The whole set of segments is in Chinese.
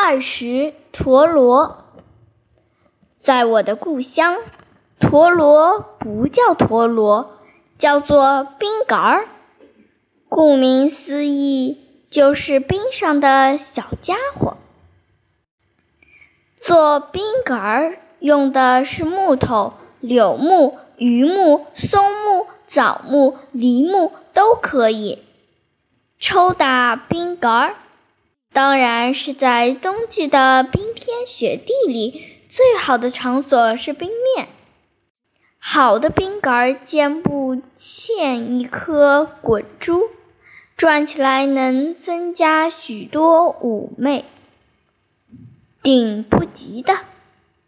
二十陀螺，在我的故乡，陀螺不叫陀螺，叫做冰杆儿。顾名思义，就是冰上的小家伙。做冰杆儿用的是木头，柳木、榆木、松木、枣木、梨木都可以。抽打冰杆儿。当然是在冬季的冰天雪地里，最好的场所是冰面。好的冰杆肩部嵌一颗滚珠，转起来能增加许多妩媚。顶不及的，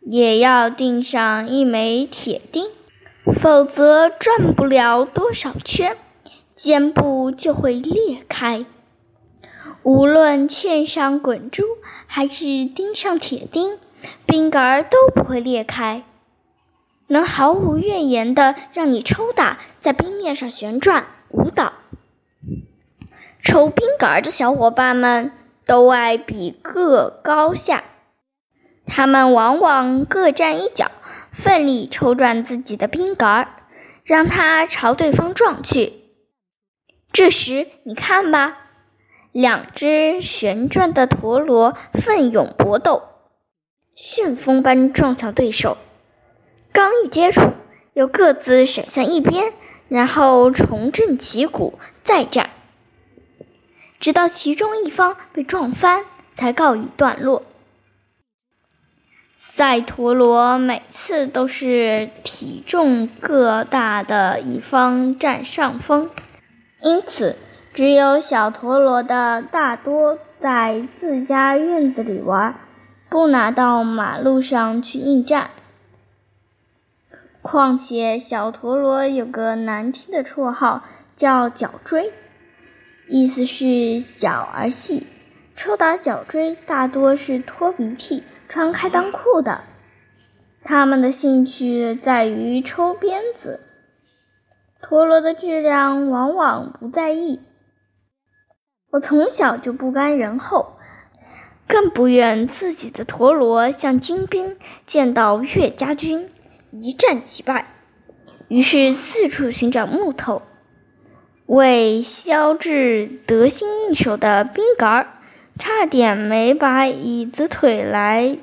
也要钉上一枚铁钉，否则转不了多少圈，肩部就会裂开。无论嵌上滚珠还是钉上铁钉，冰杆儿都不会裂开，能毫无怨言的让你抽打，在冰面上旋转舞蹈。抽冰杆儿的小伙伴们都爱比个高下，他们往往各站一角，奋力抽转自己的冰杆儿，让它朝对方撞去。这时，你看吧。两只旋转的陀螺奋勇搏斗，旋风般撞向对手。刚一接触，又各自闪向一边，然后重振旗鼓再战，直到其中一方被撞翻，才告一段落。赛陀螺每次都是体重各大的一方占上风，因此。只有小陀螺的大多在自家院子里玩，不拿到马路上去应战。况且小陀螺有个难听的绰号，叫脚锥，意思是小儿戏。抽打脚锥大多是拖鼻涕、穿开裆裤的。他们的兴趣在于抽鞭子，陀螺的质量往往不在意。我从小就不甘人后，更不愿自己的陀螺像精兵见到岳家军一战即败，于是四处寻找木头，为削制得心应手的冰杆儿，差点没把椅子腿来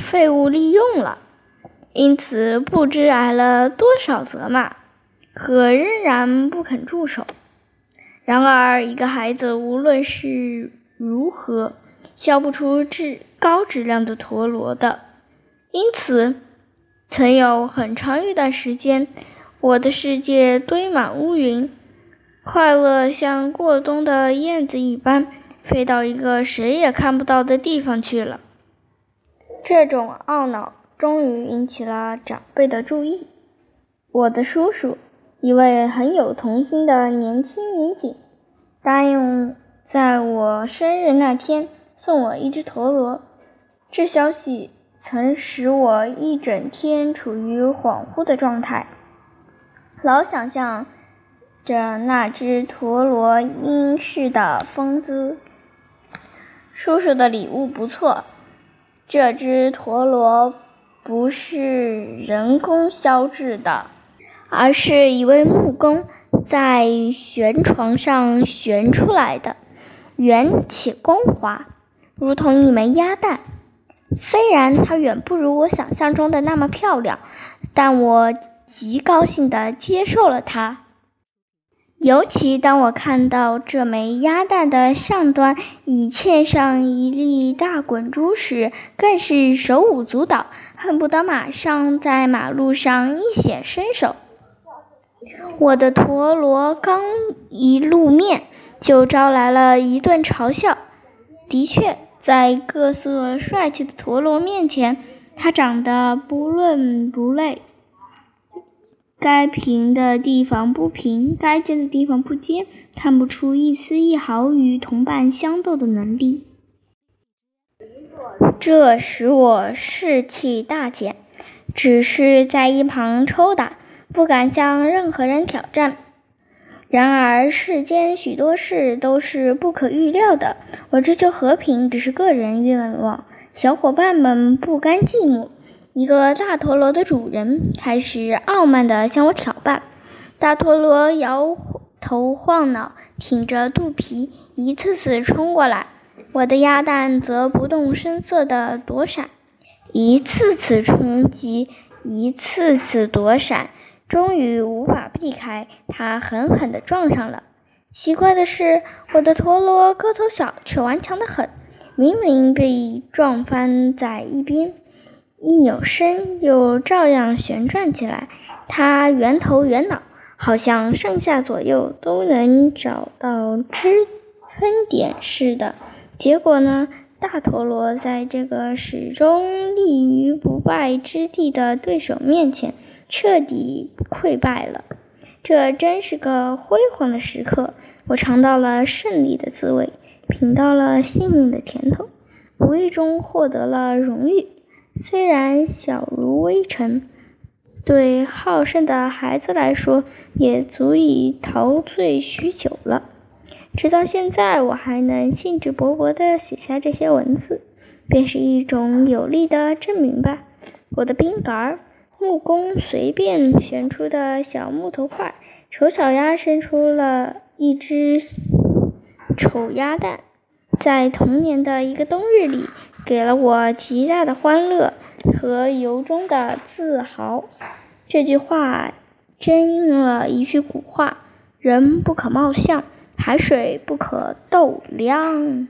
废物利用了，因此不知挨了多少责骂，可仍然不肯住手。然而，一个孩子无论是如何削不出质高质量的陀螺的。因此，曾有很长一段时间，我的世界堆满乌云，快乐像过冬的燕子一般，飞到一个谁也看不到的地方去了。这种懊恼终于引起了长辈的注意。我的叔叔。一位很有童心的年轻民警答应在我生日那天送我一只陀螺。这消息曾使我一整天处于恍惚的状态，老想象着那只陀螺应是的风姿。叔叔的礼物不错，这只陀螺不是人工削制的。而是一位木工在悬床上悬出来的，圆且光滑，如同一枚鸭蛋。虽然它远不如我想象中的那么漂亮，但我极高兴地接受了它。尤其当我看到这枚鸭蛋的上端已嵌上一粒大滚珠时，更是手舞足蹈，恨不得马上在马路上一显身手。我的陀螺刚一露面，就招来了一顿嘲笑。的确，在各色帅气的陀螺面前，它长得不伦不类，该平的地方不平，该尖的地方不尖，看不出一丝一毫与同伴相斗的能力。这使我士气大减，只是在一旁抽打。不敢向任何人挑战。然而世间许多事都是不可预料的，我追求和平只是个人愿望。小伙伴们不甘寂寞，一个大陀螺的主人开始傲慢地向我挑战。大陀螺摇头晃脑，挺着肚皮，一次次冲过来。我的鸭蛋则不动声色地躲闪，一次次冲击，一次次躲闪，终于无法避开，它狠狠地撞上了。奇怪的是，我的陀螺个头小，却顽强得很。明明被撞翻在一边，一扭身又照样旋转起来。它圆头圆脑，好像上下左右都能找到支撑点似的。结果呢？大陀螺在这个始终立于不败之地的对手面前，彻底溃败了。这真是个辉煌的时刻，我尝到了胜利的滋味，品到了幸运的甜头，无意中获得了荣誉，虽然小如微尘，对好胜的孩子来说，也足以陶醉许久了。直到现在，我还能兴致勃勃地写下这些文字，便是一种有力的证明吧。我的冰杆儿，木工随便选出的小木头块，丑小鸭生出了一只丑鸭蛋，在童年的一个冬日里，给了我极大的欢乐和由衷的自豪。这句话真应了一句古话：人不可貌相。海水不可斗量。